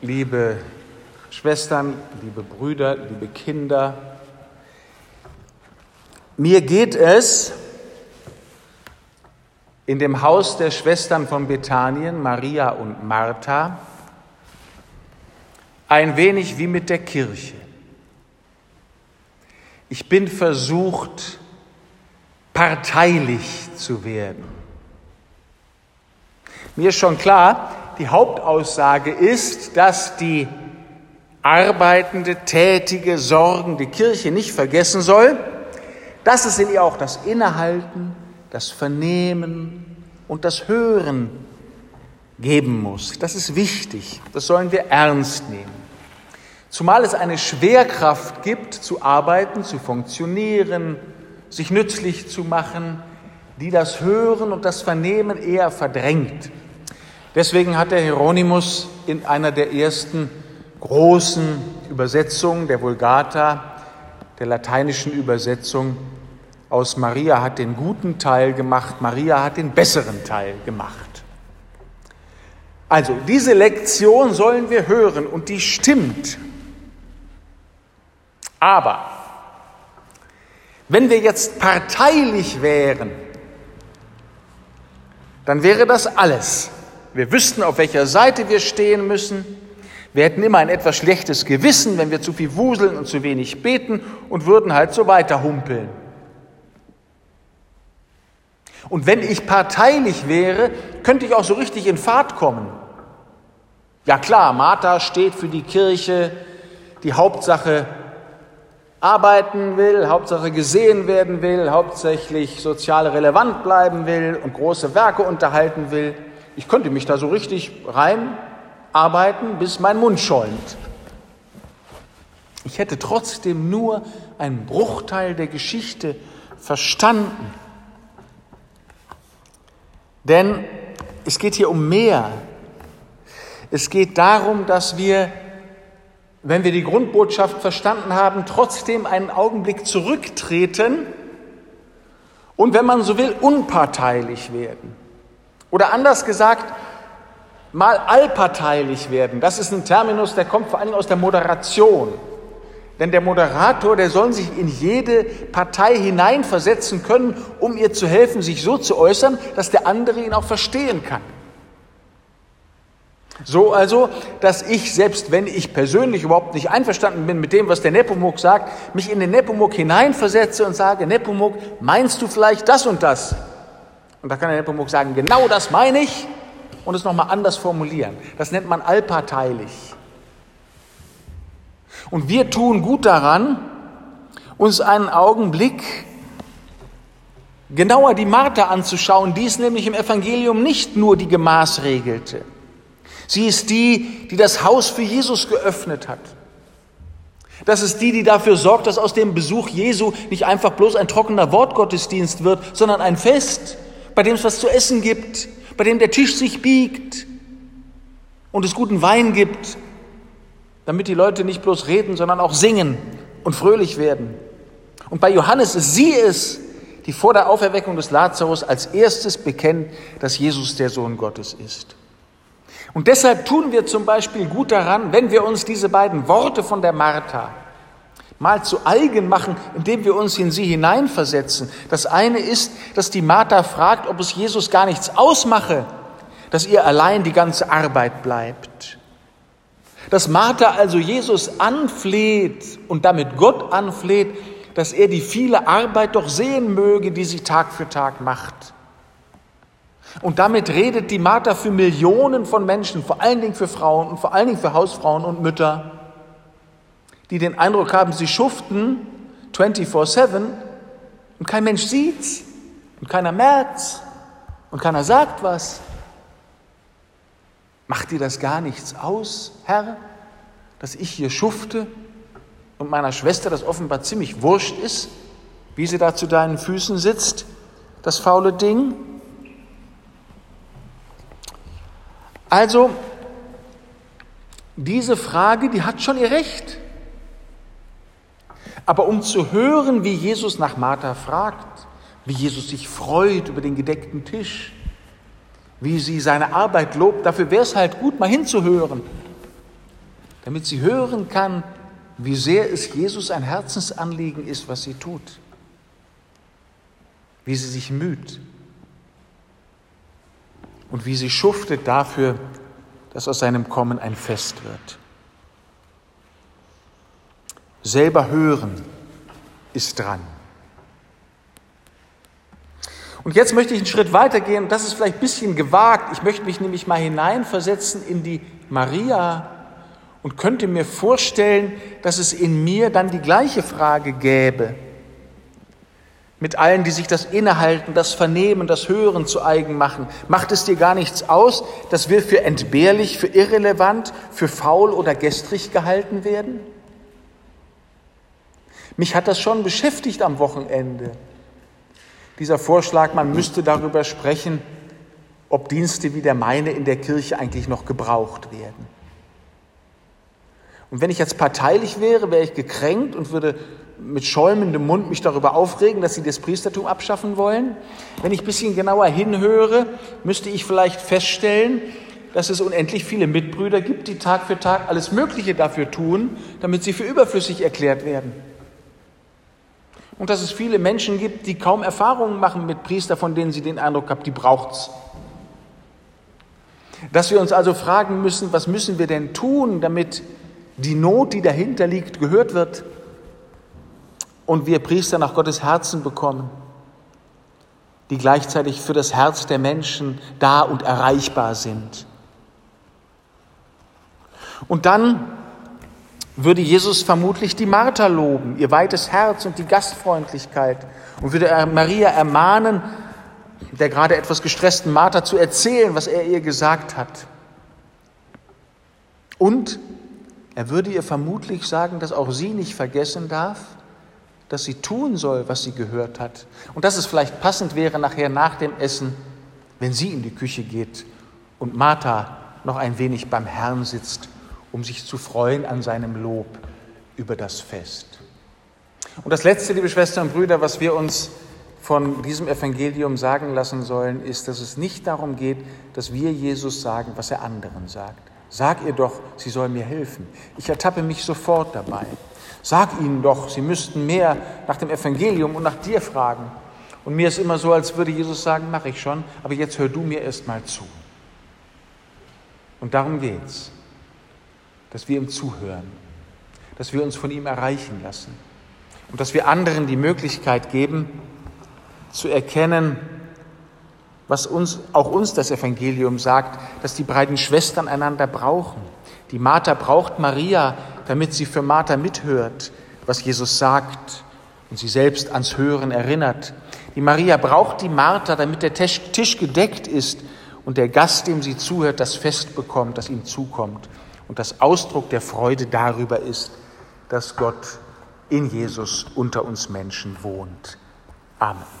liebe Schwestern, liebe Brüder, liebe Kinder, mir geht es in dem Haus der Schwestern von Bethanien, Maria und Martha, ein wenig wie mit der Kirche. Ich bin versucht, parteilich zu werden. Mir ist schon klar, die Hauptaussage ist, dass die arbeitende, tätige, sorgende Kirche nicht vergessen soll, dass es in ihr auch das Innehalten, das Vernehmen und das Hören geben muss. Das ist wichtig, das sollen wir ernst nehmen. Zumal es eine Schwerkraft gibt, zu arbeiten, zu funktionieren, sich nützlich zu machen, die das Hören und das Vernehmen eher verdrängt. Deswegen hat der Hieronymus in einer der ersten großen Übersetzungen der Vulgata, der lateinischen Übersetzung aus Maria hat den guten Teil gemacht, Maria hat den besseren Teil gemacht. Also diese Lektion sollen wir hören und die stimmt. Aber wenn wir jetzt parteilich wären, dann wäre das alles. Wir wüssten, auf welcher Seite wir stehen müssen. Wir hätten immer ein etwas schlechtes Gewissen, wenn wir zu viel wuseln und zu wenig beten und würden halt so weiter humpeln. Und wenn ich parteilich wäre, könnte ich auch so richtig in Fahrt kommen. Ja klar, Martha steht für die Kirche, die Hauptsache arbeiten will, Hauptsache gesehen werden will, hauptsächlich sozial relevant bleiben will und große Werke unterhalten will. Ich könnte mich da so richtig reinarbeiten, bis mein Mund schäumt. Ich hätte trotzdem nur einen Bruchteil der Geschichte verstanden. Denn es geht hier um mehr. Es geht darum, dass wir, wenn wir die Grundbotschaft verstanden haben, trotzdem einen Augenblick zurücktreten und, wenn man so will, unparteilich werden. Oder anders gesagt, mal allparteilich werden. Das ist ein Terminus, der kommt vor allem aus der Moderation. Denn der Moderator, der soll sich in jede Partei hineinversetzen können, um ihr zu helfen, sich so zu äußern, dass der andere ihn auch verstehen kann. So also, dass ich, selbst wenn ich persönlich überhaupt nicht einverstanden bin mit dem, was der Nepomuk sagt, mich in den Nepomuk hineinversetze und sage, Nepomuk, meinst du vielleicht das und das? Und da kann der Nepomuk sagen, genau das meine ich und es nochmal anders formulieren. Das nennt man allparteilich. Und wir tun gut daran, uns einen Augenblick genauer die Martha anzuschauen, die ist nämlich im Evangelium nicht nur die gemaßregelte. Sie ist die, die das Haus für Jesus geöffnet hat. Das ist die, die dafür sorgt, dass aus dem Besuch Jesu nicht einfach bloß ein trockener Wortgottesdienst wird, sondern ein Fest, bei dem es was zu essen gibt, bei dem der Tisch sich biegt und es guten Wein gibt, damit die Leute nicht bloß reden, sondern auch singen und fröhlich werden. Und bei Johannes ist sie es, die vor der Auferweckung des Lazarus als erstes bekennt, dass Jesus der Sohn Gottes ist. Und deshalb tun wir zum Beispiel gut daran, wenn wir uns diese beiden Worte von der Martha mal zu eigen machen, indem wir uns in sie hineinversetzen. Das eine ist, dass die Martha fragt, ob es Jesus gar nichts ausmache, dass ihr allein die ganze Arbeit bleibt. Dass Martha also Jesus anfleht und damit Gott anfleht, dass er die viele Arbeit doch sehen möge, die sie Tag für Tag macht. Und damit redet die Martha für Millionen von Menschen, vor allen Dingen für Frauen und vor allen Dingen für Hausfrauen und Mütter, die den Eindruck haben, sie schuften 24-7 und kein Mensch sieht's und keiner merkt's und keiner sagt was. Macht dir das gar nichts aus, Herr, dass ich hier schufte und meiner Schwester das offenbar ziemlich wurscht ist, wie sie da zu deinen Füßen sitzt, das faule Ding? Also, diese Frage, die hat schon ihr Recht. Aber um zu hören, wie Jesus nach Martha fragt, wie Jesus sich freut über den gedeckten Tisch, wie sie seine Arbeit lobt. Dafür wäre es halt gut, mal hinzuhören. damit sie hören kann, wie sehr es Jesus ein Herzensanliegen ist, was sie tut, wie sie sich müht und wie sie schuftet dafür, dass aus seinem Kommen ein Fest wird. Selber hören ist dran. Und jetzt möchte ich einen Schritt weitergehen, das ist vielleicht ein bisschen gewagt. Ich möchte mich nämlich mal hineinversetzen in die Maria und könnte mir vorstellen, dass es in mir dann die gleiche Frage gäbe. Mit allen, die sich das Innehalten, das Vernehmen, das Hören zu eigen machen. Macht es dir gar nichts aus, dass wir für entbehrlich, für irrelevant, für faul oder gestrig gehalten werden? Mich hat das schon beschäftigt am Wochenende. Dieser Vorschlag, man müsste darüber sprechen, ob Dienste wie der meine in der Kirche eigentlich noch gebraucht werden. Und wenn ich jetzt parteilich wäre, wäre ich gekränkt und würde mit schäumendem Mund mich darüber aufregen, dass sie das Priestertum abschaffen wollen. Wenn ich ein bisschen genauer hinhöre, müsste ich vielleicht feststellen, dass es unendlich viele Mitbrüder gibt, die Tag für Tag alles Mögliche dafür tun, damit sie für überflüssig erklärt werden. Und dass es viele Menschen gibt, die kaum Erfahrungen machen mit Priester, von denen sie den Eindruck haben, die braucht's. Dass wir uns also fragen müssen, was müssen wir denn tun, damit die Not, die dahinter liegt, gehört wird und wir Priester nach Gottes Herzen bekommen, die gleichzeitig für das Herz der Menschen da und erreichbar sind. Und dann würde Jesus vermutlich die Martha loben, ihr weites Herz und die Gastfreundlichkeit und würde Maria ermahnen, der gerade etwas gestressten Martha zu erzählen, was er ihr gesagt hat. Und er würde ihr vermutlich sagen, dass auch sie nicht vergessen darf, dass sie tun soll, was sie gehört hat. Und dass es vielleicht passend wäre nachher nach dem Essen, wenn sie in die Küche geht und Martha noch ein wenig beim Herrn sitzt um sich zu freuen an seinem Lob über das Fest. Und das Letzte, liebe Schwestern und Brüder, was wir uns von diesem Evangelium sagen lassen sollen, ist, dass es nicht darum geht, dass wir Jesus sagen, was er anderen sagt. Sag ihr doch, sie soll mir helfen. Ich ertappe mich sofort dabei. Sag ihnen doch, sie müssten mehr nach dem Evangelium und nach dir fragen. Und mir ist immer so, als würde Jesus sagen, mache ich schon, aber jetzt hör du mir erst mal zu. Und darum geht's dass wir ihm zuhören, dass wir uns von ihm erreichen lassen und dass wir anderen die Möglichkeit geben, zu erkennen, was uns, auch uns das Evangelium sagt, dass die beiden Schwestern einander brauchen. Die Martha braucht Maria, damit sie für Martha mithört, was Jesus sagt und sie selbst ans Hören erinnert. Die Maria braucht die Martha, damit der Tisch gedeckt ist und der Gast, dem sie zuhört, das Fest bekommt, das ihm zukommt und das Ausdruck der Freude darüber ist, dass Gott in Jesus unter uns Menschen wohnt. Amen.